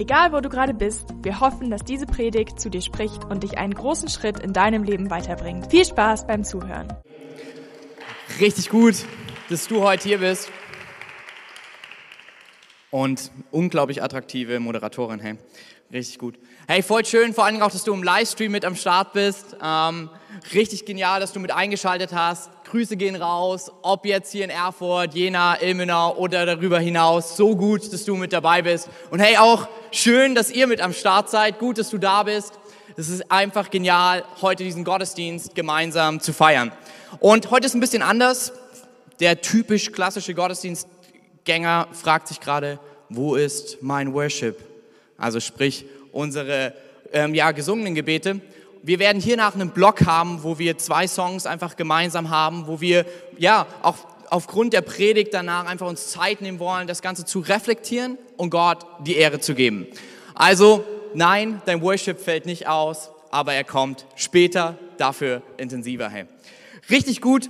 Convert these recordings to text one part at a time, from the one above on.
Egal, wo du gerade bist, wir hoffen, dass diese Predigt zu dir spricht und dich einen großen Schritt in deinem Leben weiterbringt. Viel Spaß beim Zuhören. Richtig gut, dass du heute hier bist. Und unglaublich attraktive Moderatorin, hey. Richtig gut. Hey, voll schön, vor Dingen auch, dass du im Livestream mit am Start bist. Ähm, richtig genial, dass du mit eingeschaltet hast. Grüße gehen raus, ob jetzt hier in Erfurt, Jena, Ilmenau oder darüber hinaus. So gut, dass du mit dabei bist. Und hey, auch schön, dass ihr mit am Start seid. Gut, dass du da bist. Es ist einfach genial, heute diesen Gottesdienst gemeinsam zu feiern. Und heute ist ein bisschen anders. Der typisch klassische Gottesdienstgänger fragt sich gerade, wo ist mein Worship? Also sprich, unsere ähm, ja, gesungenen Gebete wir werden hier nach einem Block haben, wo wir zwei Songs einfach gemeinsam haben, wo wir ja auch aufgrund der Predigt danach einfach uns Zeit nehmen wollen, das Ganze zu reflektieren und Gott die Ehre zu geben. Also nein, dein Worship fällt nicht aus, aber er kommt später, dafür intensiver. Hey. Richtig gut.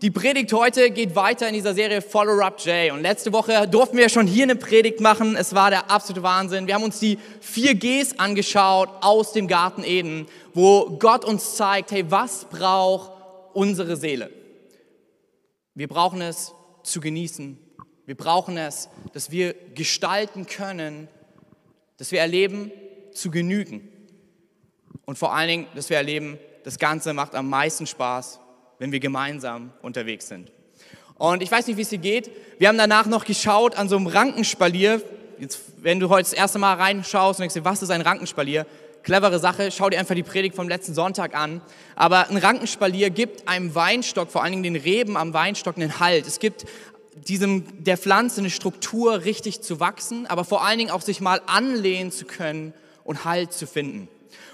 Die Predigt heute geht weiter in dieser Serie Follow Up J. Und letzte Woche durften wir schon hier eine Predigt machen. Es war der absolute Wahnsinn. Wir haben uns die vier Gs angeschaut aus dem Garten Eden, wo Gott uns zeigt, hey, was braucht unsere Seele? Wir brauchen es zu genießen. Wir brauchen es, dass wir gestalten können, dass wir erleben, zu genügen. Und vor allen Dingen, dass wir erleben, das Ganze macht am meisten Spaß, wenn wir gemeinsam unterwegs sind. Und ich weiß nicht, wie es dir geht. Wir haben danach noch geschaut an so einem Rankenspalier. Jetzt, wenn du heute das erste Mal reinschaust und denkst dir, was ist ein Rankenspalier? Clevere Sache, schau dir einfach die Predigt vom letzten Sonntag an. Aber ein Rankenspalier gibt einem Weinstock, vor allen Dingen den Reben am Weinstock, einen Halt. Es gibt diesem, der Pflanze eine Struktur richtig zu wachsen, aber vor allen Dingen auch sich mal anlehnen zu können und Halt zu finden.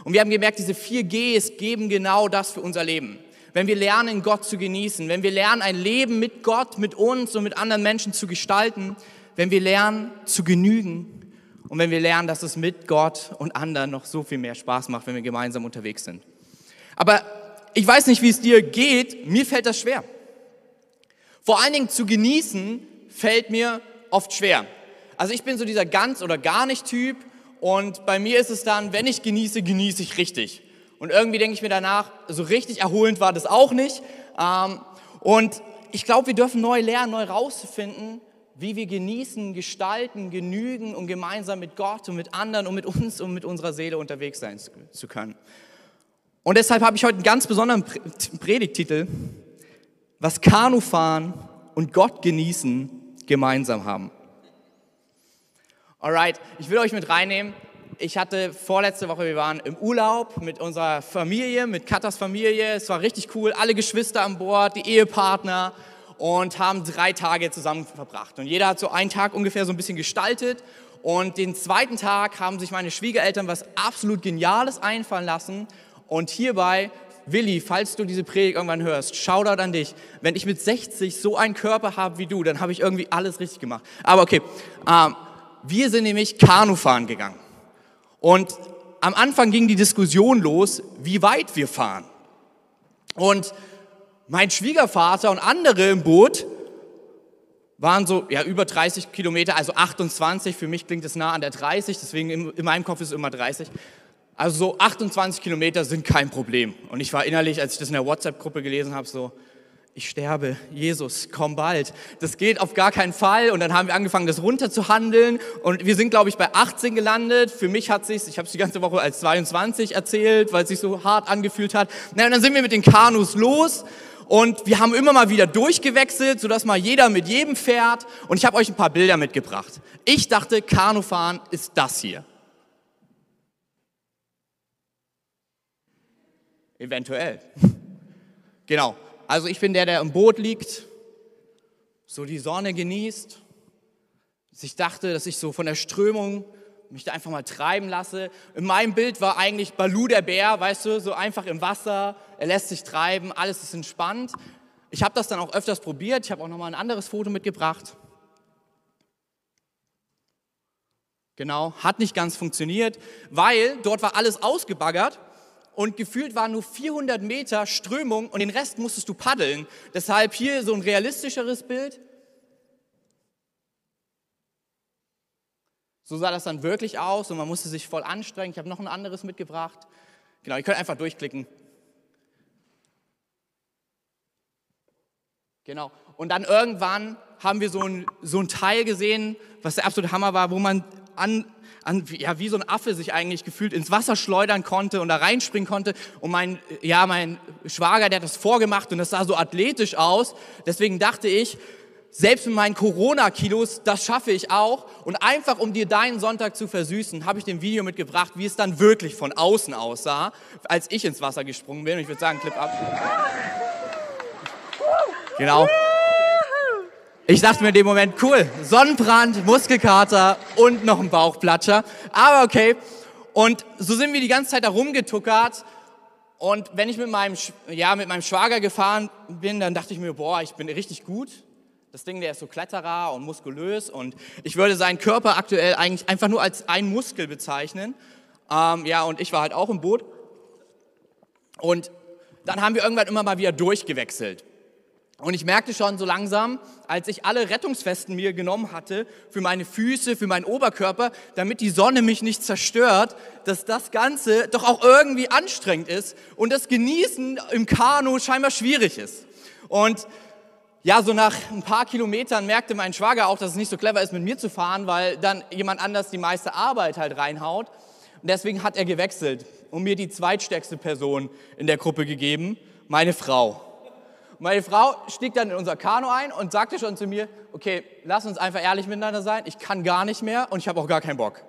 Und wir haben gemerkt, diese vier Gs geben genau das für unser Leben wenn wir lernen, Gott zu genießen, wenn wir lernen, ein Leben mit Gott, mit uns und mit anderen Menschen zu gestalten, wenn wir lernen zu genügen und wenn wir lernen, dass es mit Gott und anderen noch so viel mehr Spaß macht, wenn wir gemeinsam unterwegs sind. Aber ich weiß nicht, wie es dir geht, mir fällt das schwer. Vor allen Dingen zu genießen fällt mir oft schwer. Also ich bin so dieser ganz oder gar nicht Typ und bei mir ist es dann, wenn ich genieße, genieße ich richtig. Und irgendwie denke ich mir danach, so richtig erholend war das auch nicht. Ähm, und ich glaube, wir dürfen neu lernen, neu rauszufinden, wie wir genießen, gestalten, genügen und gemeinsam mit Gott und mit anderen und mit uns und mit unserer Seele unterwegs sein zu können. Und deshalb habe ich heute einen ganz besonderen Predigtitel, was Kanufahren und Gott genießen gemeinsam haben. Alright, ich will euch mit reinnehmen ich hatte vorletzte Woche, wir waren im Urlaub mit unserer Familie, mit Katas Familie. Es war richtig cool, alle Geschwister an Bord, die Ehepartner und haben drei Tage zusammen verbracht. Und jeder hat so einen Tag ungefähr so ein bisschen gestaltet. Und den zweiten Tag haben sich meine Schwiegereltern was absolut Geniales einfallen lassen. Und hierbei, Willi, falls du diese Predigt irgendwann hörst, Shoutout an dich. Wenn ich mit 60 so einen Körper habe wie du, dann habe ich irgendwie alles richtig gemacht. Aber okay, ähm, wir sind nämlich Kanufahren gegangen. Und am Anfang ging die Diskussion los, wie weit wir fahren. Und mein Schwiegervater und andere im Boot waren so ja, über 30 Kilometer, also 28. Für mich klingt es nah an der 30, deswegen in, in meinem Kopf ist es immer 30. Also so 28 Kilometer sind kein Problem. Und ich war innerlich, als ich das in der WhatsApp-Gruppe gelesen habe, so, ich sterbe, Jesus, komm bald. Das geht auf gar keinen Fall. Und dann haben wir angefangen, das runterzuhandeln. Und wir sind, glaube ich, bei 18 gelandet. Für mich hat sich, ich habe es die ganze Woche als 22 erzählt, weil es sich so hart angefühlt hat. Na, und dann sind wir mit den Kanus los. Und wir haben immer mal wieder durchgewechselt, sodass mal jeder mit jedem fährt. Und ich habe euch ein paar Bilder mitgebracht. Ich dachte, Kanufahren ist das hier. Eventuell. Genau. Also ich bin der, der im Boot liegt, so die Sonne genießt. Ich dachte, dass ich so von der Strömung mich da einfach mal treiben lasse. In meinem Bild war eigentlich Balu der Bär, weißt du, so einfach im Wasser, er lässt sich treiben, alles ist entspannt. Ich habe das dann auch öfters probiert, ich habe auch nochmal ein anderes Foto mitgebracht. Genau, hat nicht ganz funktioniert, weil dort war alles ausgebaggert und gefühlt waren nur 400 Meter Strömung und den Rest musstest du paddeln. Deshalb hier so ein realistischeres Bild. So sah das dann wirklich aus und man musste sich voll anstrengen. Ich habe noch ein anderes mitgebracht. Genau, ihr könnt einfach durchklicken. Genau. Und dann irgendwann haben wir so ein, so ein Teil gesehen, was der absolute Hammer war, wo man an, an, ja, wie so ein Affe sich eigentlich gefühlt ins Wasser schleudern konnte und da reinspringen konnte. Und mein, ja, mein Schwager, der hat das vorgemacht und das sah so athletisch aus. Deswegen dachte ich, selbst mit meinen Corona-Kilos, das schaffe ich auch. Und einfach, um dir deinen Sonntag zu versüßen, habe ich dem Video mitgebracht, wie es dann wirklich von außen aussah, als ich ins Wasser gesprungen bin. Und ich würde sagen, Clip ab. Genau. Ich dachte mir in dem Moment, cool, Sonnenbrand, Muskelkater und noch ein Bauchplatscher. Aber okay. Und so sind wir die ganze Zeit da rumgetuckert. Und wenn ich mit meinem, ja, mit meinem Schwager gefahren bin, dann dachte ich mir, boah, ich bin richtig gut. Das Ding, der ist so Kletterer und muskulös und ich würde seinen Körper aktuell eigentlich einfach nur als ein Muskel bezeichnen. Ähm, ja, und ich war halt auch im Boot. Und dann haben wir irgendwann immer mal wieder durchgewechselt. Und ich merkte schon so langsam, als ich alle Rettungswesten mir genommen hatte, für meine Füße, für meinen Oberkörper, damit die Sonne mich nicht zerstört, dass das Ganze doch auch irgendwie anstrengend ist und das Genießen im Kanu scheinbar schwierig ist. Und ja, so nach ein paar Kilometern merkte mein Schwager auch, dass es nicht so clever ist, mit mir zu fahren, weil dann jemand anders die meiste Arbeit halt reinhaut. Und deswegen hat er gewechselt und mir die zweitstärkste Person in der Gruppe gegeben, meine Frau. Meine Frau stieg dann in unser Kanu ein und sagte schon zu mir, okay, lass uns einfach ehrlich miteinander sein, ich kann gar nicht mehr und ich habe auch gar keinen Bock.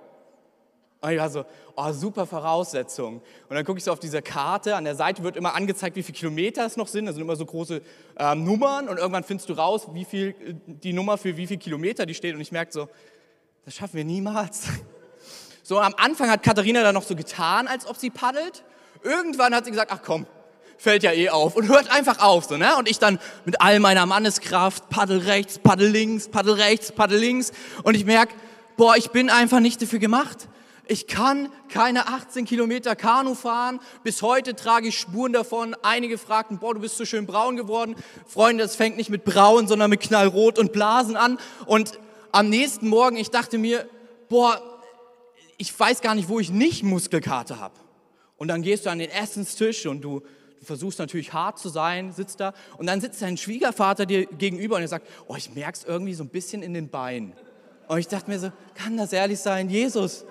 Und ich war so, oh, super Voraussetzung. Und dann gucke ich so auf diese Karte, an der Seite wird immer angezeigt, wie viele Kilometer es noch sind. Da sind immer so große ähm, Nummern und irgendwann findest du raus, wie viel äh, die Nummer für wie viele Kilometer die steht. Und ich merke so, das schaffen wir niemals. So, am Anfang hat Katharina dann noch so getan, als ob sie paddelt. Irgendwann hat sie gesagt, ach komm, fällt ja eh auf und hört einfach auf. So, ne? Und ich dann mit all meiner Manneskraft paddel rechts, paddel links, paddel rechts, paddel links. Und ich merke, boah, ich bin einfach nicht dafür gemacht. Ich kann keine 18 Kilometer Kanu fahren. Bis heute trage ich Spuren davon. Einige fragten, boah, du bist so schön braun geworden. Freunde, das fängt nicht mit braun, sondern mit knallrot und Blasen an. Und am nächsten Morgen, ich dachte mir, boah, ich weiß gar nicht, wo ich nicht Muskelkater habe. Und dann gehst du an den Essenstisch und du versuchst natürlich hart zu sein, sitzt da. Und dann sitzt dein Schwiegervater dir gegenüber und er sagt, oh, ich merke es irgendwie so ein bisschen in den Beinen. Und ich dachte mir so, kann das ehrlich sein? Jesus,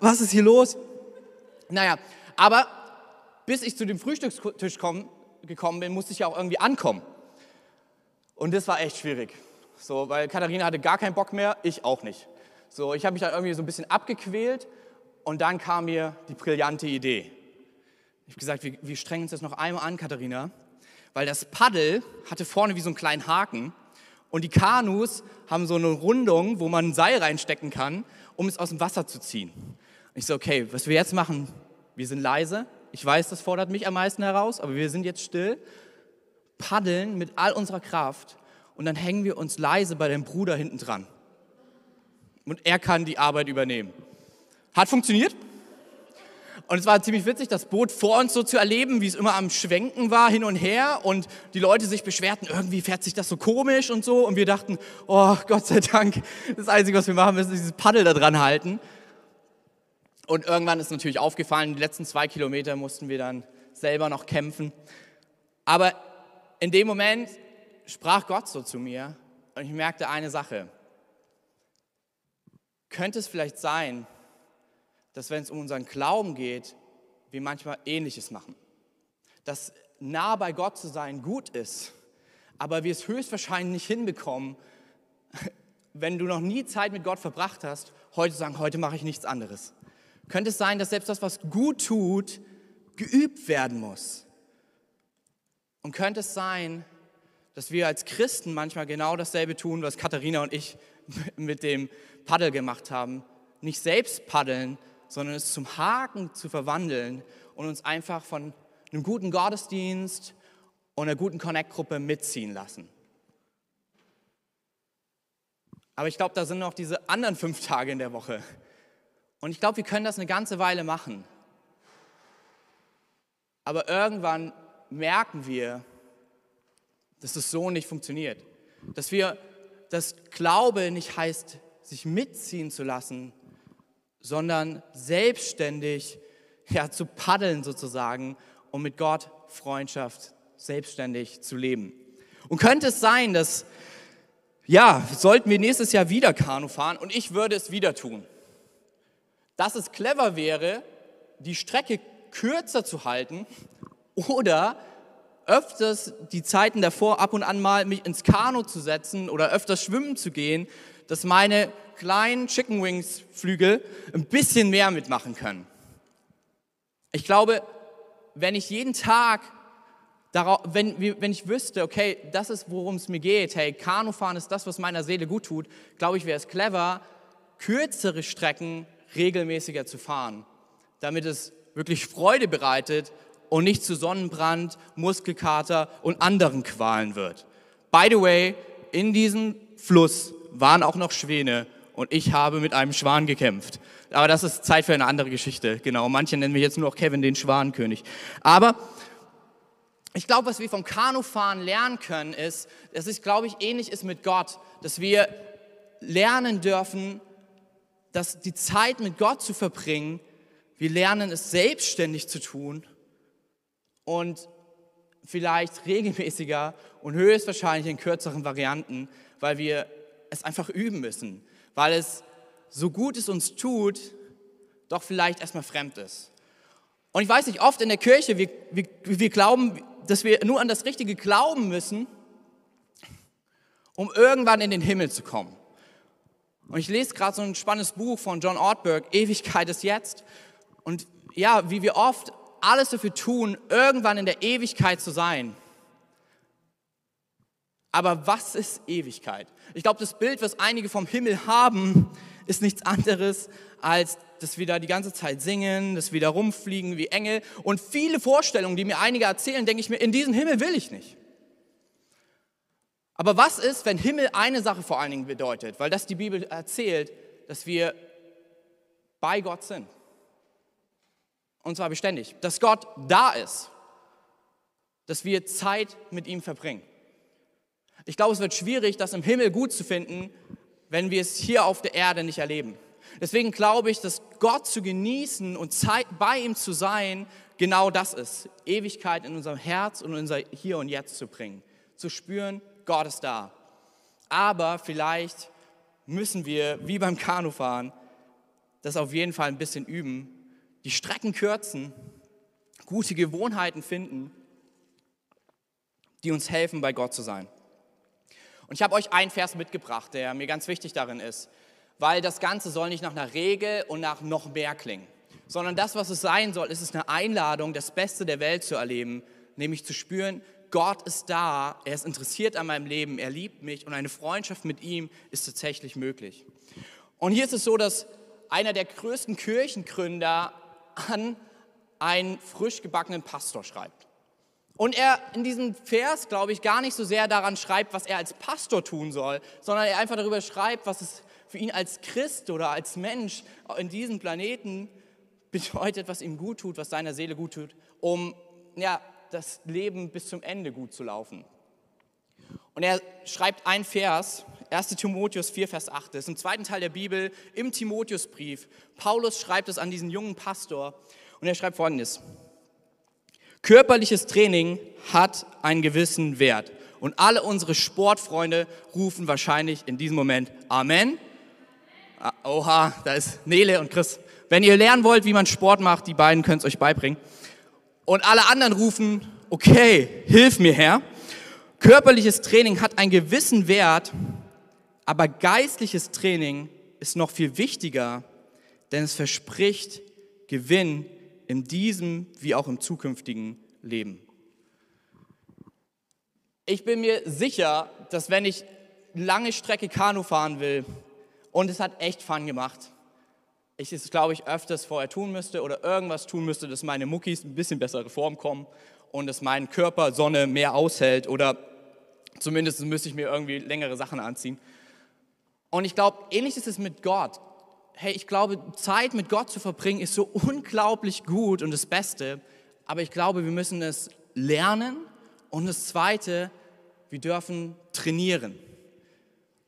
was ist hier los? Naja, aber bis ich zu dem Frühstückstisch komm, gekommen bin, musste ich ja auch irgendwie ankommen. Und das war echt schwierig. So, weil Katharina hatte gar keinen Bock mehr, ich auch nicht. So, ich habe mich dann irgendwie so ein bisschen abgequält und dann kam mir die brillante Idee. Ich habe gesagt, wir, wir strengen uns das noch einmal an, Katharina, weil das Paddel hatte vorne wie so einen kleinen Haken und die Kanus haben so eine Rundung, wo man ein Seil reinstecken kann, um es aus dem Wasser zu ziehen. Ich so, okay, was wir jetzt machen, wir sind leise. Ich weiß, das fordert mich am meisten heraus, aber wir sind jetzt still, paddeln mit all unserer Kraft und dann hängen wir uns leise bei dem Bruder hinten dran. Und er kann die Arbeit übernehmen. Hat funktioniert. Und es war ziemlich witzig, das Boot vor uns so zu erleben, wie es immer am Schwenken war, hin und her. Und die Leute sich beschwerten, irgendwie fährt sich das so komisch und so. Und wir dachten, oh Gott sei Dank, das Einzige, was wir machen müssen, ist dieses Paddel da dran halten. Und irgendwann ist natürlich aufgefallen, die letzten zwei Kilometer mussten wir dann selber noch kämpfen. Aber in dem Moment sprach Gott so zu mir und ich merkte eine Sache. Könnte es vielleicht sein, dass wenn es um unseren Glauben geht, wir manchmal Ähnliches machen? Dass nah bei Gott zu sein gut ist, aber wir es höchstwahrscheinlich nicht hinbekommen, wenn du noch nie Zeit mit Gott verbracht hast, heute sagen, heute mache ich nichts anderes könnte es sein, dass selbst das, was gut tut, geübt werden muss. Und könnte es sein, dass wir als Christen manchmal genau dasselbe tun, was Katharina und ich mit dem Paddel gemacht haben, nicht selbst paddeln, sondern es zum Haken zu verwandeln und uns einfach von einem guten Gottesdienst und einer guten Connect-Gruppe mitziehen lassen. Aber ich glaube, da sind noch diese anderen fünf Tage in der Woche. Und ich glaube, wir können das eine ganze Weile machen. Aber irgendwann merken wir, dass es so nicht funktioniert. Dass wir, dass Glaube nicht heißt, sich mitziehen zu lassen, sondern selbstständig ja, zu paddeln sozusagen, um mit Gott Freundschaft selbstständig zu leben. Und könnte es sein, dass, ja, sollten wir nächstes Jahr wieder Kanu fahren und ich würde es wieder tun, dass es clever wäre, die Strecke kürzer zu halten oder öfters die Zeiten davor ab und an mal mich ins Kanu zu setzen oder öfters schwimmen zu gehen, dass meine kleinen Chicken Wings Flügel ein bisschen mehr mitmachen können. Ich glaube, wenn ich jeden Tag darauf, wenn, wenn ich wüsste, okay, das ist, worum es mir geht, hey, Kanufahren ist das, was meiner Seele gut tut, glaube ich, wäre es clever, kürzere Strecken regelmäßiger zu fahren, damit es wirklich Freude bereitet und nicht zu Sonnenbrand, Muskelkater und anderen Qualen wird. By the way, in diesem Fluss waren auch noch Schwäne und ich habe mit einem Schwan gekämpft. Aber das ist Zeit für eine andere Geschichte. Genau, manche nennen mich jetzt nur noch Kevin den Schwanenkönig. Aber ich glaube, was wir vom Kanufahren lernen können, ist, dass es, glaube ich, ähnlich ist mit Gott, dass wir lernen dürfen, dass die Zeit mit Gott zu verbringen, wir lernen es selbstständig zu tun und vielleicht regelmäßiger und höchstwahrscheinlich in kürzeren Varianten, weil wir es einfach üben müssen, weil es so gut es uns tut, doch vielleicht erstmal fremd ist. Und ich weiß nicht, oft in der Kirche, wir, wir, wir glauben, dass wir nur an das Richtige glauben müssen, um irgendwann in den Himmel zu kommen. Und ich lese gerade so ein spannendes Buch von John Ortberg, Ewigkeit ist jetzt. Und ja, wie wir oft alles dafür tun, irgendwann in der Ewigkeit zu sein. Aber was ist Ewigkeit? Ich glaube, das Bild, was einige vom Himmel haben, ist nichts anderes, als dass wir da die ganze Zeit singen, dass wir da rumfliegen wie Engel. Und viele Vorstellungen, die mir einige erzählen, denke ich mir, in diesen Himmel will ich nicht. Aber was ist, wenn Himmel eine Sache vor allen Dingen bedeutet? Weil das die Bibel erzählt, dass wir bei Gott sind. Und zwar beständig. Dass Gott da ist. Dass wir Zeit mit ihm verbringen. Ich glaube, es wird schwierig, das im Himmel gut zu finden, wenn wir es hier auf der Erde nicht erleben. Deswegen glaube ich, dass Gott zu genießen und Zeit bei ihm zu sein, genau das ist. Ewigkeit in unserem Herz und unser Hier und Jetzt zu bringen. Zu spüren, Gott ist da. Aber vielleicht müssen wir, wie beim Kanufahren, das auf jeden Fall ein bisschen üben, die Strecken kürzen, gute Gewohnheiten finden, die uns helfen, bei Gott zu sein. Und ich habe euch einen Vers mitgebracht, der mir ganz wichtig darin ist, weil das Ganze soll nicht nach einer Regel und nach noch mehr klingen, sondern das, was es sein soll, ist es eine Einladung, das Beste der Welt zu erleben, nämlich zu spüren, Gott ist da, er ist interessiert an meinem Leben, er liebt mich und eine Freundschaft mit ihm ist tatsächlich möglich. Und hier ist es so, dass einer der größten Kirchengründer an einen frisch gebackenen Pastor schreibt. Und er in diesem Vers, glaube ich, gar nicht so sehr daran schreibt, was er als Pastor tun soll, sondern er einfach darüber schreibt, was es für ihn als Christ oder als Mensch in diesem Planeten bedeutet, was ihm gut tut, was seiner Seele gut tut, um ja, das Leben bis zum Ende gut zu laufen. Und er schreibt einen Vers, 1 Timotheus 4, Vers 8, das ist im zweiten Teil der Bibel, im Timotheusbrief. Paulus schreibt es an diesen jungen Pastor und er schreibt folgendes. Körperliches Training hat einen gewissen Wert. Und alle unsere Sportfreunde rufen wahrscheinlich in diesem Moment Amen. Ah, oha, da ist Nele und Chris. Wenn ihr lernen wollt, wie man Sport macht, die beiden können es euch beibringen. Und alle anderen rufen, okay, hilf mir Herr. Körperliches Training hat einen gewissen Wert, aber geistliches Training ist noch viel wichtiger, denn es verspricht Gewinn in diesem wie auch im zukünftigen Leben. Ich bin mir sicher, dass wenn ich lange Strecke Kanu fahren will und es hat echt Fun gemacht, ich es, glaube ich, öfters vorher tun müsste oder irgendwas tun müsste, dass meine Muckis ein bisschen bessere Form kommen und dass mein Körper Sonne mehr aushält oder zumindest müsste ich mir irgendwie längere Sachen anziehen. Und ich glaube, ähnlich ist es mit Gott. Hey, ich glaube, Zeit mit Gott zu verbringen ist so unglaublich gut und das Beste, aber ich glaube, wir müssen es lernen und das Zweite, wir dürfen trainieren.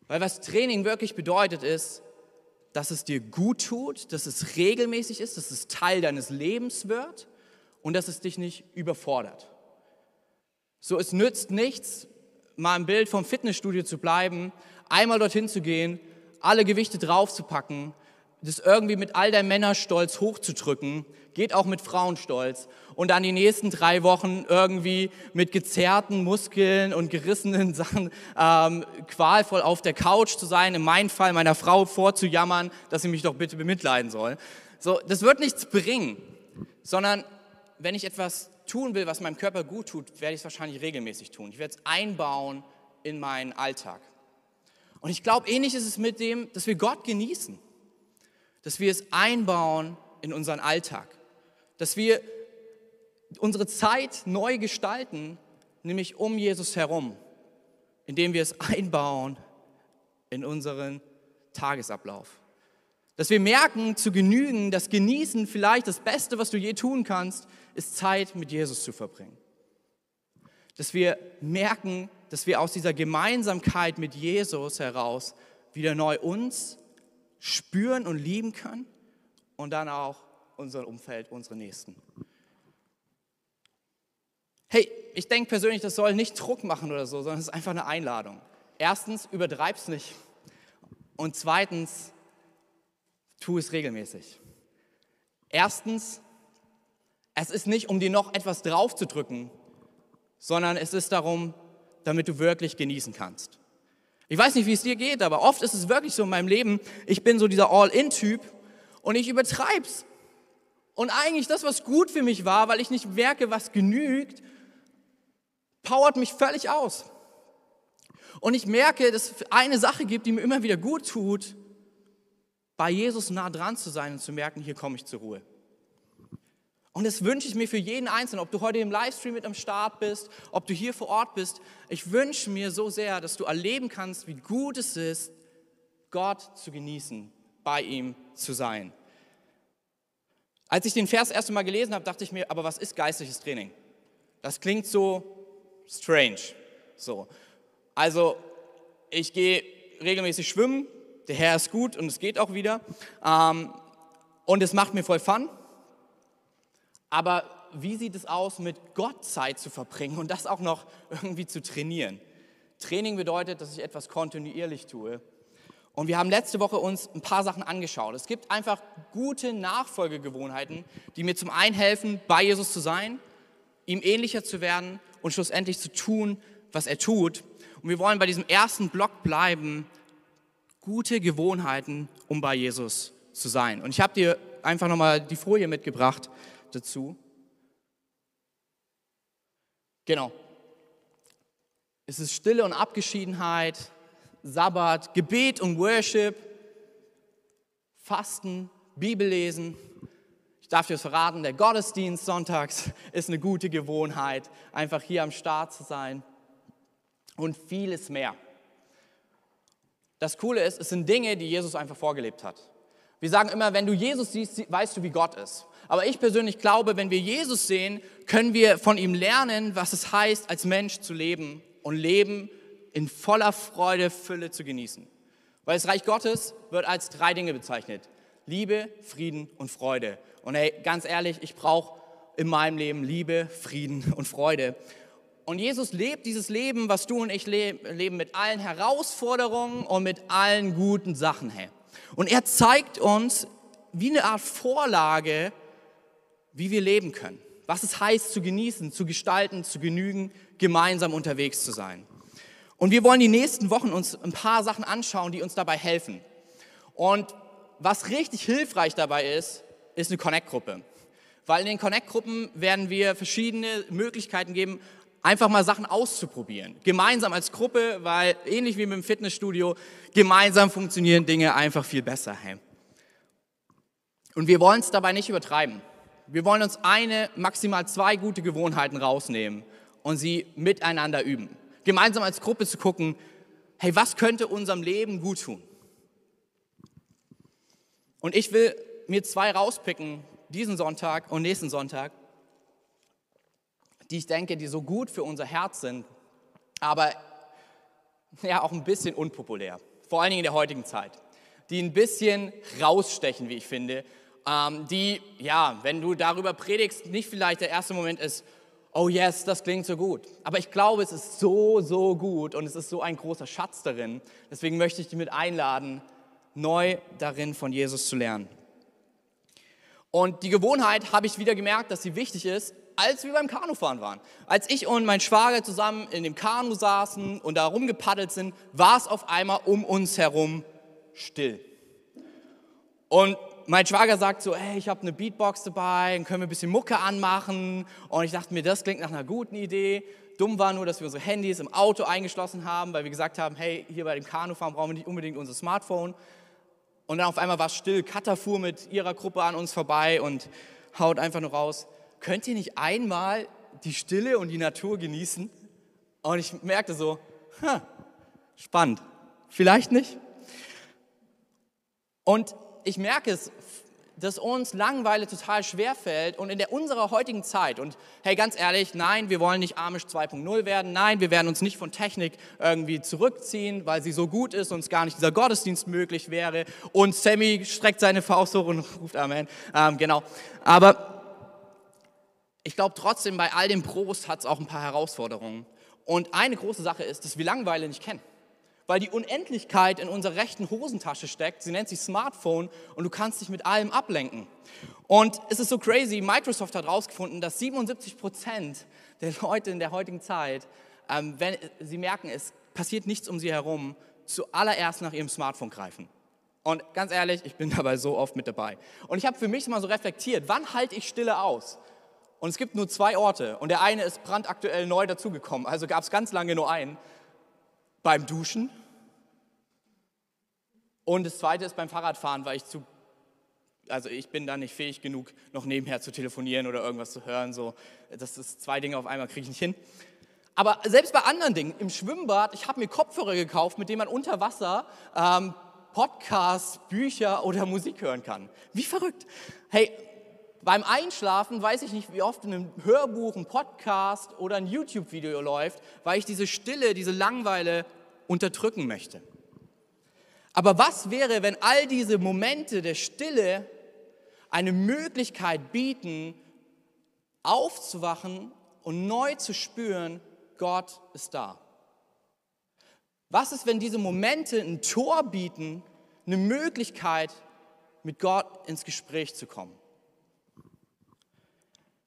Weil was Training wirklich bedeutet ist, dass es dir gut tut, dass es regelmäßig ist, dass es Teil deines Lebens wird und dass es dich nicht überfordert. So, es nützt nichts, mal im Bild vom Fitnessstudio zu bleiben, einmal dorthin zu gehen, alle Gewichte draufzupacken, das irgendwie mit all deinem Männerstolz hochzudrücken, geht auch mit Frauenstolz und dann die nächsten drei Wochen irgendwie mit gezerrten Muskeln und gerissenen Sachen ähm, qualvoll auf der Couch zu sein, in meinem Fall meiner Frau vorzujammern, dass sie mich doch bitte bemitleiden soll. So, das wird nichts bringen, sondern wenn ich etwas tun will, was meinem Körper gut tut, werde ich es wahrscheinlich regelmäßig tun. Ich werde es einbauen in meinen Alltag. Und ich glaube, ähnlich ist es mit dem, dass wir Gott genießen dass wir es einbauen in unseren Alltag, dass wir unsere Zeit neu gestalten, nämlich um Jesus herum, indem wir es einbauen in unseren Tagesablauf. Dass wir merken, zu genügen, das Genießen, vielleicht das Beste, was du je tun kannst, ist Zeit mit Jesus zu verbringen. Dass wir merken, dass wir aus dieser Gemeinsamkeit mit Jesus heraus wieder neu uns spüren und lieben können und dann auch unser Umfeld, unsere Nächsten. Hey, ich denke persönlich, das soll nicht Druck machen oder so, sondern es ist einfach eine Einladung. Erstens, übertreib's nicht. Und zweitens, tu es regelmäßig. Erstens, es ist nicht, um dir noch etwas draufzudrücken, sondern es ist darum, damit du wirklich genießen kannst. Ich weiß nicht, wie es dir geht, aber oft ist es wirklich so in meinem Leben, ich bin so dieser All-In-Typ und ich übertreib's. Und eigentlich das, was gut für mich war, weil ich nicht merke, was genügt, powert mich völlig aus. Und ich merke, dass es eine Sache gibt, die mir immer wieder gut tut, bei Jesus nah dran zu sein und zu merken, hier komme ich zur Ruhe. Und das wünsche ich mir für jeden Einzelnen, ob du heute im Livestream mit am Start bist, ob du hier vor Ort bist. Ich wünsche mir so sehr, dass du erleben kannst, wie gut es ist, Gott zu genießen, bei ihm zu sein. Als ich den Vers erst einmal gelesen habe, dachte ich mir, aber was ist geistliches Training? Das klingt so strange. So. Also, ich gehe regelmäßig schwimmen, der Herr ist gut und es geht auch wieder. Ähm, und es macht mir voll Fun. Aber wie sieht es aus, mit Gott Zeit zu verbringen und das auch noch irgendwie zu trainieren? Training bedeutet, dass ich etwas kontinuierlich tue. Und wir haben letzte Woche uns ein paar Sachen angeschaut. Es gibt einfach gute Nachfolgegewohnheiten, die mir zum einen helfen, bei Jesus zu sein, ihm ähnlicher zu werden und schlussendlich zu tun, was er tut. Und wir wollen bei diesem ersten Block bleiben, gute Gewohnheiten, um bei Jesus zu sein. Und ich habe dir einfach nochmal die Folie mitgebracht dazu. Genau. Es ist Stille und Abgeschiedenheit, Sabbat, Gebet und Worship, Fasten, Bibellesen. Ich darf dir verraten, der Gottesdienst sonntags ist eine gute Gewohnheit, einfach hier am Start zu sein und vieles mehr. Das Coole ist, es sind Dinge, die Jesus einfach vorgelebt hat. Wir sagen immer, wenn du Jesus siehst, weißt du, wie Gott ist. Aber ich persönlich glaube, wenn wir Jesus sehen, können wir von ihm lernen, was es heißt, als Mensch zu leben und Leben in voller Freude, Fülle zu genießen. Weil das Reich Gottes wird als drei Dinge bezeichnet. Liebe, Frieden und Freude. Und hey, ganz ehrlich, ich brauche in meinem Leben Liebe, Frieden und Freude. Und Jesus lebt dieses Leben, was du und ich leben, mit allen Herausforderungen und mit allen guten Sachen. Hey. Und er zeigt uns wie eine Art Vorlage, wie wir leben können. Was es heißt, zu genießen, zu gestalten, zu genügen, gemeinsam unterwegs zu sein. Und wir wollen die nächsten Wochen uns ein paar Sachen anschauen, die uns dabei helfen. Und was richtig hilfreich dabei ist, ist eine Connect-Gruppe. Weil in den Connect-Gruppen werden wir verschiedene Möglichkeiten geben, einfach mal Sachen auszuprobieren. Gemeinsam als Gruppe, weil ähnlich wie mit dem Fitnessstudio, gemeinsam funktionieren Dinge einfach viel besser. Und wir wollen es dabei nicht übertreiben. Wir wollen uns eine, maximal zwei gute Gewohnheiten rausnehmen und sie miteinander üben. Gemeinsam als Gruppe zu gucken, hey, was könnte unserem Leben gut tun? Und ich will mir zwei rauspicken, diesen Sonntag und nächsten Sonntag, die ich denke, die so gut für unser Herz sind, aber ja auch ein bisschen unpopulär, vor allen Dingen in der heutigen Zeit, die ein bisschen rausstechen, wie ich finde, die, ja, wenn du darüber predigst, nicht vielleicht der erste Moment ist, oh yes, das klingt so gut. Aber ich glaube, es ist so, so gut und es ist so ein großer Schatz darin. Deswegen möchte ich dich mit einladen, neu darin von Jesus zu lernen. Und die Gewohnheit habe ich wieder gemerkt, dass sie wichtig ist, als wir beim Kanufahren waren. Als ich und mein Schwager zusammen in dem Kanu saßen und da rumgepaddelt sind, war es auf einmal um uns herum still. Und mein Schwager sagt so, hey, ich habe eine Beatbox dabei, können wir ein bisschen Mucke anmachen. Und ich dachte mir, das klingt nach einer guten Idee. Dumm war nur, dass wir unsere Handys im Auto eingeschlossen haben, weil wir gesagt haben, hey, hier bei dem Kanufahren brauchen wir nicht unbedingt unser Smartphone. Und dann auf einmal war es still. Katha fuhr mit ihrer Gruppe an uns vorbei und haut einfach nur raus, könnt ihr nicht einmal die Stille und die Natur genießen? Und ich merkte so, spannend, vielleicht nicht. Und ich merke es, dass uns Langeweile total schwer fällt und in der unserer heutigen Zeit und hey, ganz ehrlich, nein, wir wollen nicht Amish 2.0 werden, nein, wir werden uns nicht von Technik irgendwie zurückziehen, weil sie so gut ist und uns gar nicht dieser Gottesdienst möglich wäre und Sammy streckt seine Faust hoch und ruft Amen, ähm, genau, aber ich glaube trotzdem, bei all dem Prost hat es auch ein paar Herausforderungen. Und eine große Sache ist, dass wir Langeweile nicht kennen weil die Unendlichkeit in unserer rechten Hosentasche steckt. Sie nennt sich Smartphone und du kannst dich mit allem ablenken. Und es ist so crazy, Microsoft hat herausgefunden, dass 77 Prozent der Leute in der heutigen Zeit, ähm, wenn sie merken, es passiert nichts um sie herum, zuallererst nach ihrem Smartphone greifen. Und ganz ehrlich, ich bin dabei so oft mit dabei. Und ich habe für mich mal so reflektiert, wann halte ich Stille aus? Und es gibt nur zwei Orte und der eine ist brandaktuell neu dazugekommen, also gab es ganz lange nur einen beim Duschen. Und das zweite ist beim Fahrradfahren, weil ich zu, also ich bin da nicht fähig genug, noch nebenher zu telefonieren oder irgendwas zu hören. So, das ist zwei Dinge auf einmal kriege ich nicht hin. Aber selbst bei anderen Dingen, im Schwimmbad, ich habe mir Kopfhörer gekauft, mit denen man unter Wasser ähm, Podcasts, Bücher oder Musik hören kann. Wie verrückt. Hey, beim Einschlafen weiß ich nicht, wie oft in einem Hörbuch, ein Podcast oder ein YouTube-Video läuft, weil ich diese Stille, diese Langweile unterdrücken möchte. Aber was wäre, wenn all diese Momente der Stille eine Möglichkeit bieten, aufzuwachen und neu zu spüren, Gott ist da? Was ist, wenn diese Momente ein Tor bieten, eine Möglichkeit, mit Gott ins Gespräch zu kommen?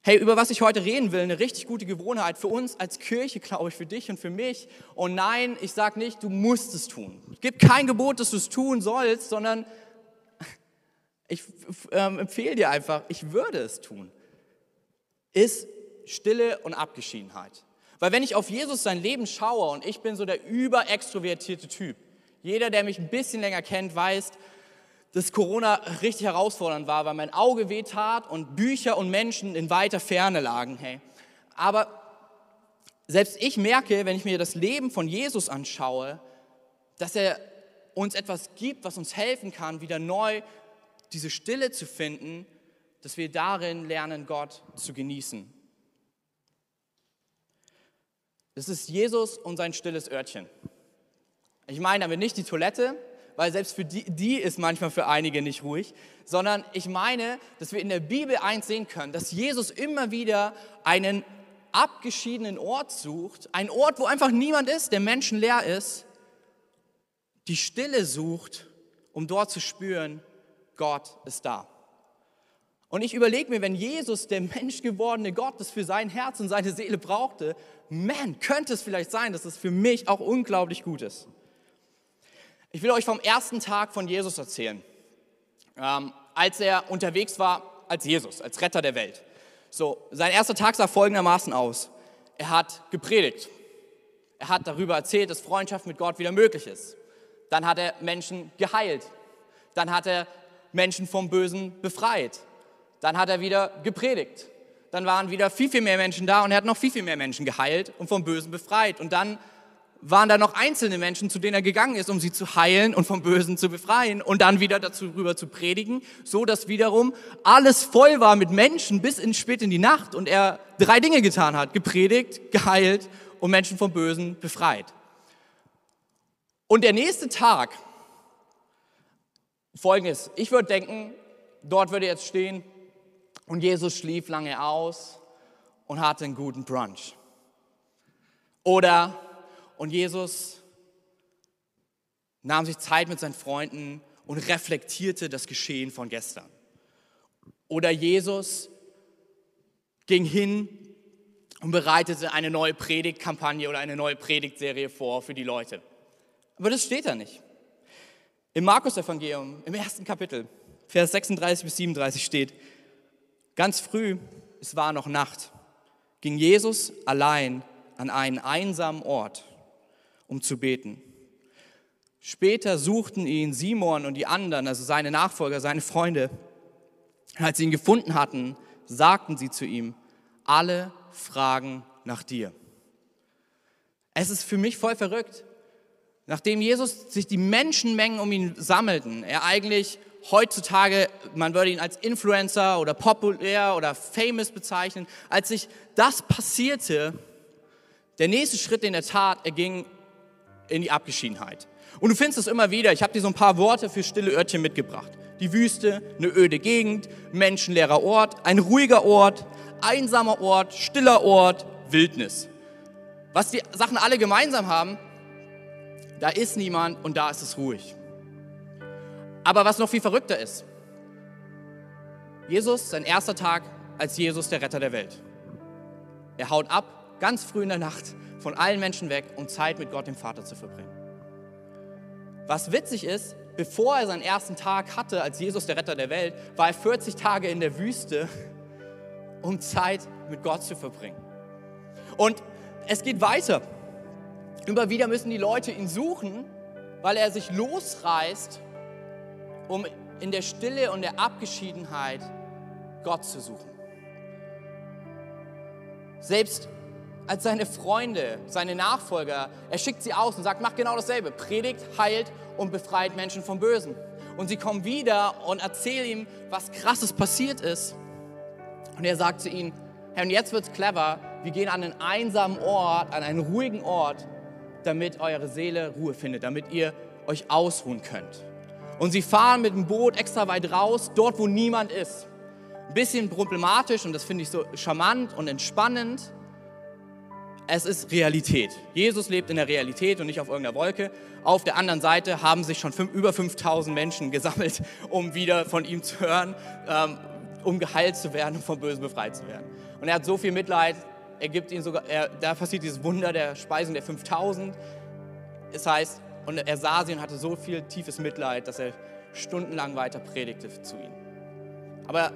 Hey, über was ich heute reden will, eine richtig gute Gewohnheit für uns als Kirche, glaube ich, für dich und für mich. Und nein, ich sage nicht, du musst es tun. Es gibt kein Gebot, dass du es tun sollst, sondern ich ähm, empfehle dir einfach, ich würde es tun. Ist Stille und Abgeschiedenheit. Weil wenn ich auf Jesus sein Leben schaue und ich bin so der überextrovertierte Typ, jeder, der mich ein bisschen länger kennt, weiß, dass Corona richtig herausfordernd war, weil mein Auge wehtat und Bücher und Menschen in weiter Ferne lagen. Hey. Aber selbst ich merke, wenn ich mir das Leben von Jesus anschaue, dass er uns etwas gibt, was uns helfen kann, wieder neu diese Stille zu finden, dass wir darin lernen, Gott zu genießen. Das ist Jesus und sein stilles Örtchen. Ich meine damit nicht die Toilette, weil selbst für die, die ist manchmal für einige nicht ruhig, sondern ich meine, dass wir in der Bibel eins sehen können, dass Jesus immer wieder einen abgeschiedenen Ort sucht, einen Ort, wo einfach niemand ist, der menschenleer ist, die Stille sucht, um dort zu spüren, Gott ist da. Und ich überlege mir, wenn Jesus, der menschgewordene Gott, das für sein Herz und seine Seele brauchte, man, könnte es vielleicht sein, dass es für mich auch unglaublich gut ist. Ich will euch vom ersten Tag von Jesus erzählen, ähm, als er unterwegs war als Jesus, als Retter der Welt. So, sein erster Tag sah folgendermaßen aus. Er hat gepredigt. Er hat darüber erzählt, dass Freundschaft mit Gott wieder möglich ist. Dann hat er Menschen geheilt. Dann hat er Menschen vom Bösen befreit. Dann hat er wieder gepredigt. Dann waren wieder viel, viel mehr Menschen da und er hat noch viel, viel mehr Menschen geheilt und vom Bösen befreit. Und dann waren da noch einzelne Menschen, zu denen er gegangen ist, um sie zu heilen und vom Bösen zu befreien und dann wieder darüber zu predigen, so dass wiederum alles voll war mit Menschen bis in spät in die Nacht und er drei Dinge getan hat, gepredigt, geheilt und Menschen vom Bösen befreit. Und der nächste Tag, folgendes, ich würde denken, dort würde jetzt stehen, und Jesus schlief lange aus und hatte einen guten Brunch. Oder und Jesus nahm sich Zeit mit seinen Freunden und reflektierte das Geschehen von gestern. Oder Jesus ging hin und bereitete eine neue Predigtkampagne oder eine neue Predigtserie vor für die Leute. Aber das steht da nicht. Im Markus-Evangelium, im ersten Kapitel, Vers 36 bis 37 steht, ganz früh, es war noch Nacht, ging Jesus allein an einen einsamen Ort um zu beten. Später suchten ihn Simon und die anderen, also seine Nachfolger, seine Freunde. Als sie ihn gefunden hatten, sagten sie zu ihm, alle fragen nach dir. Es ist für mich voll verrückt. Nachdem Jesus sich die Menschenmengen um ihn sammelten, er eigentlich heutzutage, man würde ihn als Influencer oder populär oder famous bezeichnen, als sich das passierte, der nächste Schritt, den er tat, er ging in die Abgeschiedenheit. Und du findest es immer wieder. Ich habe dir so ein paar Worte für stille Örtchen mitgebracht. Die Wüste, eine öde Gegend, menschenleerer Ort, ein ruhiger Ort, einsamer Ort, stiller Ort, Wildnis. Was die Sachen alle gemeinsam haben, da ist niemand und da ist es ruhig. Aber was noch viel verrückter ist, Jesus, sein erster Tag als Jesus, der Retter der Welt. Er haut ab, ganz früh in der Nacht, von allen Menschen weg, um Zeit mit Gott, dem Vater, zu verbringen. Was witzig ist, bevor er seinen ersten Tag hatte als Jesus, der Retter der Welt, war er 40 Tage in der Wüste, um Zeit mit Gott zu verbringen. Und es geht weiter. Immer wieder müssen die Leute ihn suchen, weil er sich losreißt, um in der Stille und der Abgeschiedenheit Gott zu suchen. Selbst als seine Freunde, seine Nachfolger. Er schickt sie aus und sagt, mach genau dasselbe. Predigt, heilt und befreit Menschen vom Bösen. Und sie kommen wieder und erzählen ihm, was krasses passiert ist. Und er sagt zu ihnen, Herr, und jetzt wird's clever. Wir gehen an einen einsamen Ort, an einen ruhigen Ort, damit eure Seele Ruhe findet, damit ihr euch ausruhen könnt. Und sie fahren mit dem Boot extra weit raus, dort, wo niemand ist. Ein bisschen problematisch und das finde ich so charmant und entspannend es ist Realität. Jesus lebt in der Realität und nicht auf irgendeiner Wolke. Auf der anderen Seite haben sich schon fünf, über 5000 Menschen gesammelt, um wieder von ihm zu hören, ähm, um geheilt zu werden und vom Bösen befreit zu werden. Und er hat so viel Mitleid, er gibt ihnen sogar, er, da passiert dieses Wunder der Speisung der 5000. Es heißt, und er sah sie und hatte so viel tiefes Mitleid, dass er stundenlang weiter predigte zu ihnen. Aber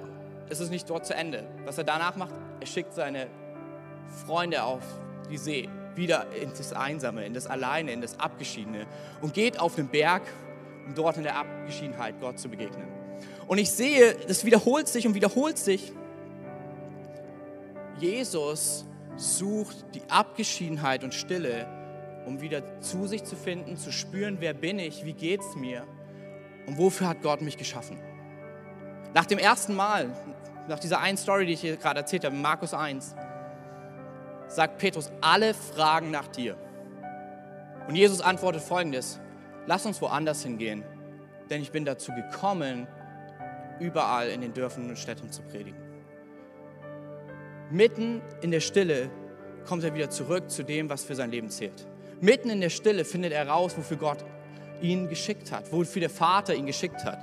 es ist nicht dort zu Ende. Was er danach macht, er schickt seine Freunde auf die See, wieder in das Einsame, in das Alleine, in das Abgeschiedene und geht auf den Berg, um dort in der Abgeschiedenheit Gott zu begegnen. Und ich sehe, das wiederholt sich und wiederholt sich. Jesus sucht die Abgeschiedenheit und Stille, um wieder zu sich zu finden, zu spüren, wer bin ich, wie geht's mir und wofür hat Gott mich geschaffen. Nach dem ersten Mal, nach dieser einen Story, die ich hier gerade erzählt habe, Markus 1, sagt Petrus, alle fragen nach dir. Und Jesus antwortet folgendes, lass uns woanders hingehen, denn ich bin dazu gekommen, überall in den Dörfern und Städten zu predigen. Mitten in der Stille kommt er wieder zurück zu dem, was für sein Leben zählt. Mitten in der Stille findet er raus, wofür Gott ihn geschickt hat, wofür der Vater ihn geschickt hat.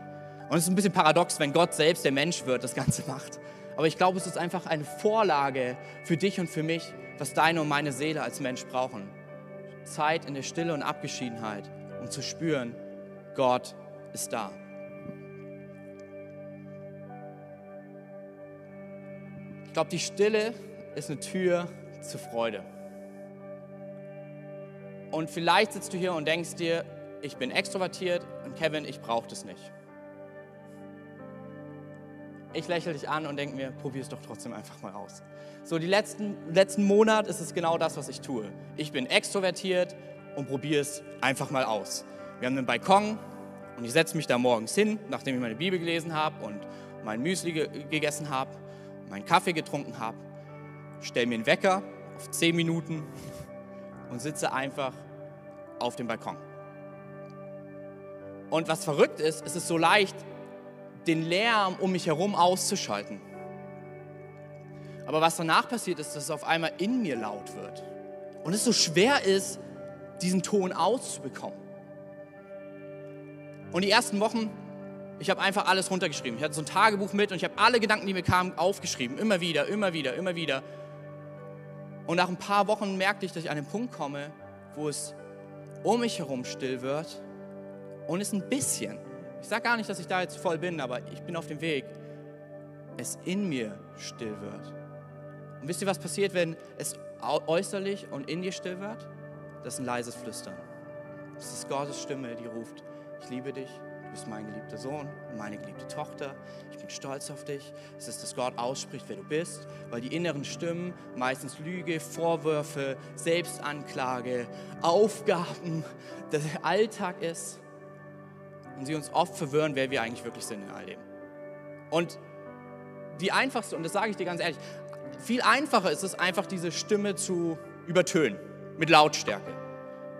Und es ist ein bisschen paradox, wenn Gott selbst der Mensch wird, das Ganze macht. Aber ich glaube, es ist einfach eine Vorlage für dich und für mich, was deine und meine Seele als Mensch brauchen. Zeit in der Stille und Abgeschiedenheit, um zu spüren, Gott ist da. Ich glaube, die Stille ist eine Tür zur Freude. Und vielleicht sitzt du hier und denkst dir, ich bin extrovertiert und Kevin, ich brauche das nicht. Ich lächle dich an und denke mir, probier es doch trotzdem einfach mal aus. So, die letzten, letzten Monat ist es genau das, was ich tue. Ich bin extrovertiert und probiere es einfach mal aus. Wir haben einen Balkon und ich setze mich da morgens hin, nachdem ich meine Bibel gelesen habe und mein Müsli ge gegessen habe, meinen Kaffee getrunken habe, stelle mir einen Wecker auf 10 Minuten und sitze einfach auf dem Balkon. Und was verrückt ist, es ist so leicht, den Lärm um mich herum auszuschalten. Aber was danach passiert ist, dass es auf einmal in mir laut wird. Und es so schwer ist, diesen Ton auszubekommen. Und die ersten Wochen, ich habe einfach alles runtergeschrieben. Ich hatte so ein Tagebuch mit und ich habe alle Gedanken, die mir kamen, aufgeschrieben. Immer wieder, immer wieder, immer wieder. Und nach ein paar Wochen merkte ich, dass ich an den Punkt komme, wo es um mich herum still wird und es ein bisschen, ich sage gar nicht, dass ich da jetzt voll bin, aber ich bin auf dem Weg, es in mir still wird. Und wisst ihr, was passiert, wenn es äußerlich und in dir still wird? Das ist ein leises Flüstern. Das ist Gottes Stimme, die ruft, ich liebe dich, du bist mein geliebter Sohn, meine geliebte Tochter, ich bin stolz auf dich. Es ist, dass Gott ausspricht, wer du bist, weil die inneren Stimmen, meistens Lüge, Vorwürfe, Selbstanklage, Aufgaben, der Alltag ist und sie uns oft verwirren, wer wir eigentlich wirklich sind in all dem. Und die einfachste, und das sage ich dir ganz ehrlich, viel einfacher ist es einfach, diese Stimme zu übertönen mit Lautstärke,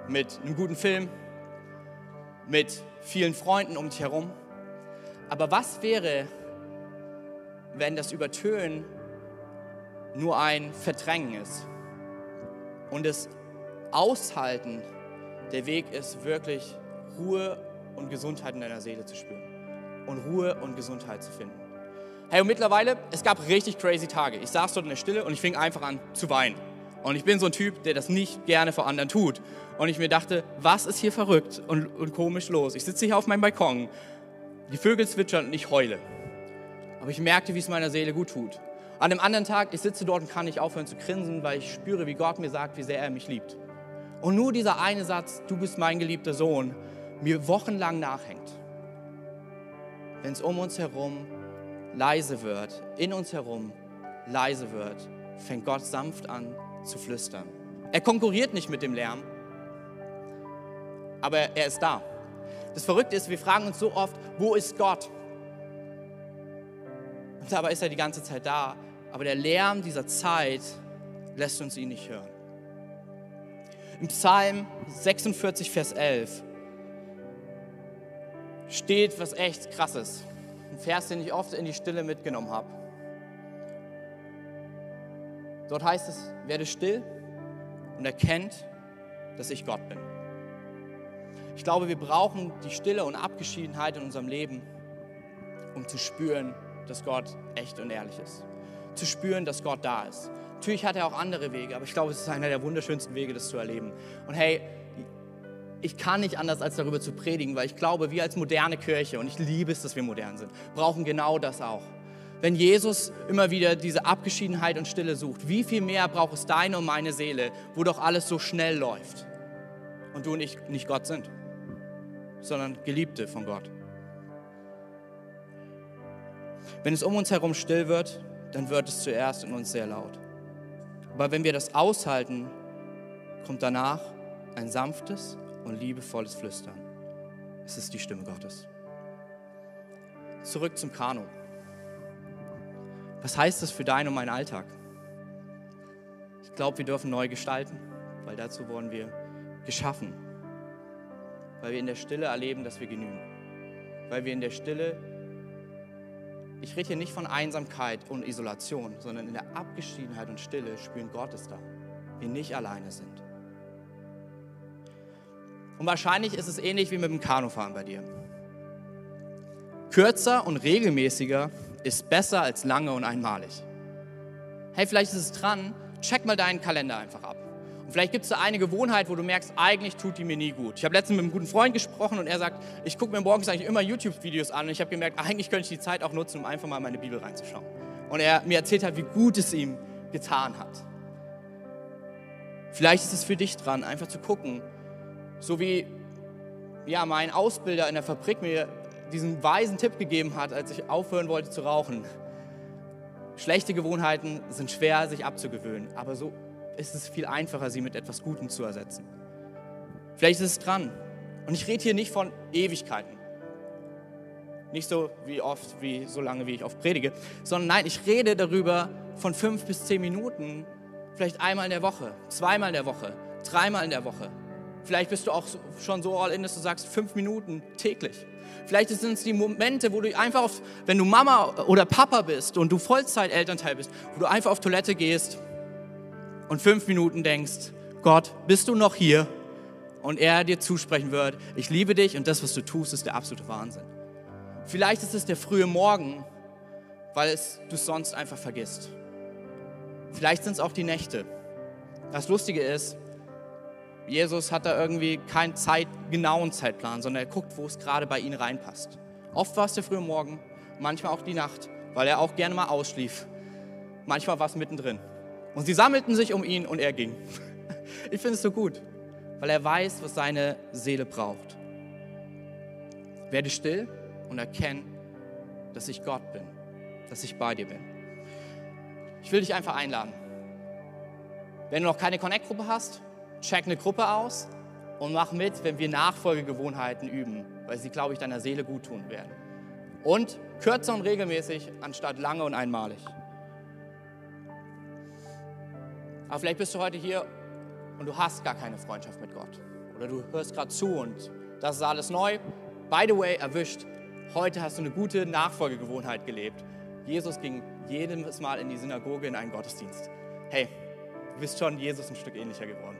mit einem guten Film, mit vielen Freunden um dich herum. Aber was wäre, wenn das Übertönen nur ein Verdrängen ist und das Aushalten der Weg ist, wirklich Ruhe und Gesundheit in deiner Seele zu spüren und Ruhe und Gesundheit zu finden. Hey, und mittlerweile, es gab richtig crazy Tage. Ich saß dort in der Stille und ich fing einfach an zu weinen. Und ich bin so ein Typ, der das nicht gerne vor anderen tut. Und ich mir dachte, was ist hier verrückt und, und komisch los? Ich sitze hier auf meinem Balkon, die Vögel zwitschern und ich heule. Aber ich merkte, wie es meiner Seele gut tut. An einem anderen Tag, ich sitze dort und kann nicht aufhören zu grinsen, weil ich spüre, wie Gott mir sagt, wie sehr er mich liebt. Und nur dieser eine Satz, du bist mein geliebter Sohn, mir wochenlang nachhängt. Wenn es um uns herum leise wird, in uns herum leise wird, fängt Gott sanft an zu flüstern. Er konkurriert nicht mit dem Lärm, aber er ist da. Das Verrückte ist, wir fragen uns so oft, wo ist Gott? Und dabei ist er die ganze Zeit da, aber der Lärm dieser Zeit lässt uns ihn nicht hören. Im Psalm 46, Vers 11 steht was echt krasses. Ein Vers, den ich oft in die Stille mitgenommen habe. Dort heißt es, werde still und erkennt, dass ich Gott bin. Ich glaube, wir brauchen die Stille und Abgeschiedenheit in unserem Leben, um zu spüren, dass Gott echt und ehrlich ist. Zu spüren, dass Gott da ist. Natürlich hat er auch andere Wege, aber ich glaube, es ist einer der wunderschönsten Wege, das zu erleben. Und hey, ich kann nicht anders, als darüber zu predigen, weil ich glaube, wir als moderne Kirche, und ich liebe es, dass wir modern sind, brauchen genau das auch. Wenn Jesus immer wieder diese Abgeschiedenheit und Stille sucht, wie viel mehr braucht es deine und meine Seele, wo doch alles so schnell läuft und du und ich nicht Gott sind, sondern Geliebte von Gott. Wenn es um uns herum still wird, dann wird es zuerst in uns sehr laut. Aber wenn wir das aushalten, kommt danach ein sanftes und liebevolles Flüstern. Es ist die Stimme Gottes. Zurück zum Kanu. Was heißt das für deinen und meinen Alltag? Ich glaube, wir dürfen neu gestalten, weil dazu wurden wir geschaffen. Weil wir in der Stille erleben, dass wir genügen. Weil wir in der Stille, ich rede hier nicht von Einsamkeit und Isolation, sondern in der Abgeschiedenheit und Stille spüren Gott ist da. Wir nicht alleine sind. Und wahrscheinlich ist es ähnlich wie mit dem Kanufahren bei dir. Kürzer und regelmäßiger ist besser als lange und einmalig. Hey, vielleicht ist es dran, check mal deinen Kalender einfach ab. Und vielleicht gibt es da eine Gewohnheit, wo du merkst, eigentlich tut die mir nie gut. Ich habe letztens mit einem guten Freund gesprochen und er sagt, ich gucke mir morgens eigentlich immer YouTube-Videos an und ich habe gemerkt, eigentlich könnte ich die Zeit auch nutzen, um einfach mal in meine Bibel reinzuschauen. Und er mir erzählt hat, wie gut es ihm getan hat. Vielleicht ist es für dich dran, einfach zu gucken, so wie ja, mein Ausbilder in der Fabrik mir diesen weisen Tipp gegeben hat, als ich aufhören wollte zu rauchen. Schlechte Gewohnheiten sind schwer, sich abzugewöhnen, aber so ist es viel einfacher, sie mit etwas Gutem zu ersetzen. Vielleicht ist es dran. Und ich rede hier nicht von Ewigkeiten. Nicht so wie oft, wie so lange, wie ich oft predige, sondern nein, ich rede darüber von fünf bis zehn Minuten, vielleicht einmal in der Woche, zweimal in der Woche, dreimal in der Woche. Vielleicht bist du auch schon so all in, dass du sagst, fünf Minuten täglich. Vielleicht sind es die Momente, wo du einfach, auf, wenn du Mama oder Papa bist und du Vollzeit-Elternteil bist, wo du einfach auf Toilette gehst und fünf Minuten denkst, Gott, bist du noch hier? Und er dir zusprechen wird, ich liebe dich und das, was du tust, ist der absolute Wahnsinn. Vielleicht ist es der frühe Morgen, weil es, du es sonst einfach vergisst. Vielleicht sind es auch die Nächte. Das Lustige ist, Jesus hat da irgendwie keinen Zeit, genauen Zeitplan, sondern er guckt, wo es gerade bei ihm reinpasst. Oft war es der frühe Morgen, manchmal auch die Nacht, weil er auch gerne mal ausschlief. Manchmal war es mittendrin. Und sie sammelten sich um ihn und er ging. Ich finde es so gut, weil er weiß, was seine Seele braucht. Werde still und erkenne, dass ich Gott bin, dass ich bei dir bin. Ich will dich einfach einladen. Wenn du noch keine Connect-Gruppe hast, check eine Gruppe aus und mach mit, wenn wir Nachfolgegewohnheiten üben, weil sie, glaube ich, deiner Seele gut tun werden. Und kürzer und regelmäßig anstatt lange und einmalig. Aber vielleicht bist du heute hier und du hast gar keine Freundschaft mit Gott. Oder du hörst gerade zu und das ist alles neu. By the way, erwischt. Heute hast du eine gute Nachfolgegewohnheit gelebt. Jesus ging jedes Mal in die Synagoge in einen Gottesdienst. Hey, du bist schon Jesus ein Stück ähnlicher geworden.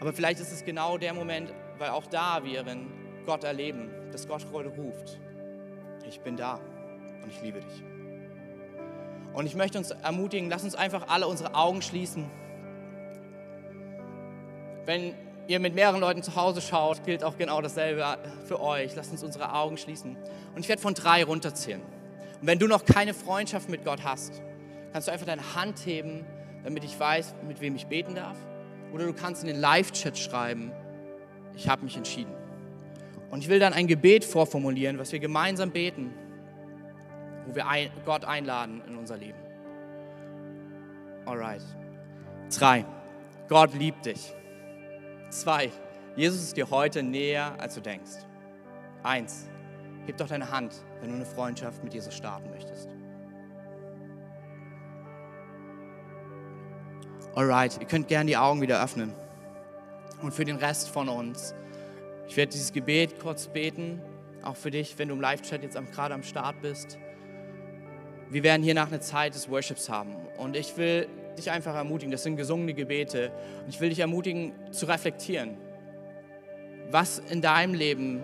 Aber vielleicht ist es genau der Moment, weil auch da wir in Gott erleben, dass Gott heute ruft. Ich bin da und ich liebe dich. Und ich möchte uns ermutigen, lass uns einfach alle unsere Augen schließen. Wenn ihr mit mehreren Leuten zu Hause schaut, gilt auch genau dasselbe für euch. Lasst uns unsere Augen schließen. Und ich werde von drei runterzählen. Und wenn du noch keine Freundschaft mit Gott hast, kannst du einfach deine Hand heben, damit ich weiß, mit wem ich beten darf. Oder du kannst in den Live-Chat schreiben, ich habe mich entschieden. Und ich will dann ein Gebet vorformulieren, was wir gemeinsam beten, wo wir Gott einladen in unser Leben. Alright. Drei. Gott liebt dich. Zwei. Jesus ist dir heute näher, als du denkst. Eins. Heb doch deine Hand, wenn du eine Freundschaft mit Jesus starten möchtest. Alright, ihr könnt gerne die Augen wieder öffnen. Und für den Rest von uns, ich werde dieses Gebet kurz beten, auch für dich, wenn du im Live-Chat jetzt gerade am Start bist. Wir werden hier nach einer Zeit des Worships haben. Und ich will dich einfach ermutigen, das sind gesungene Gebete. Und ich will dich ermutigen zu reflektieren. Was in deinem Leben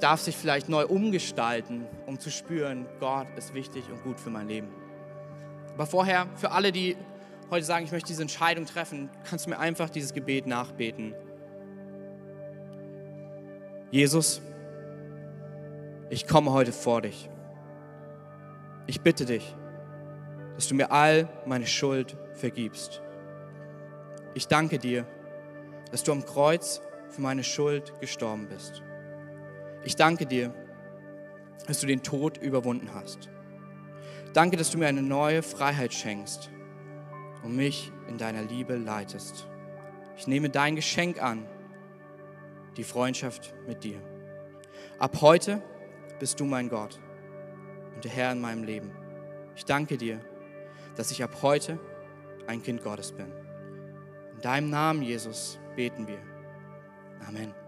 darf sich vielleicht neu umgestalten, um zu spüren, Gott ist wichtig und gut für mein Leben. Aber vorher, für alle, die heute sagen, ich möchte diese Entscheidung treffen, kannst du mir einfach dieses Gebet nachbeten. Jesus, ich komme heute vor dich. Ich bitte dich, dass du mir all meine Schuld vergibst. Ich danke dir, dass du am Kreuz für meine Schuld gestorben bist. Ich danke dir, dass du den Tod überwunden hast. Danke, dass du mir eine neue Freiheit schenkst und mich in deiner Liebe leitest. Ich nehme dein Geschenk an, die Freundschaft mit dir. Ab heute bist du mein Gott und der Herr in meinem Leben. Ich danke dir, dass ich ab heute ein Kind Gottes bin. In deinem Namen, Jesus, beten wir. Amen.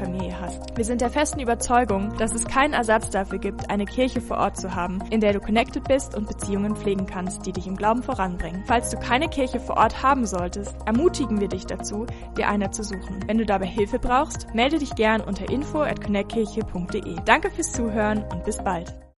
Familie hast. Wir sind der festen Überzeugung, dass es keinen Ersatz dafür gibt, eine Kirche vor Ort zu haben, in der du connected bist und Beziehungen pflegen kannst, die dich im Glauben voranbringen. Falls du keine Kirche vor Ort haben solltest, ermutigen wir dich dazu, dir eine zu suchen. Wenn du dabei Hilfe brauchst, melde dich gern unter info. Danke fürs Zuhören und bis bald.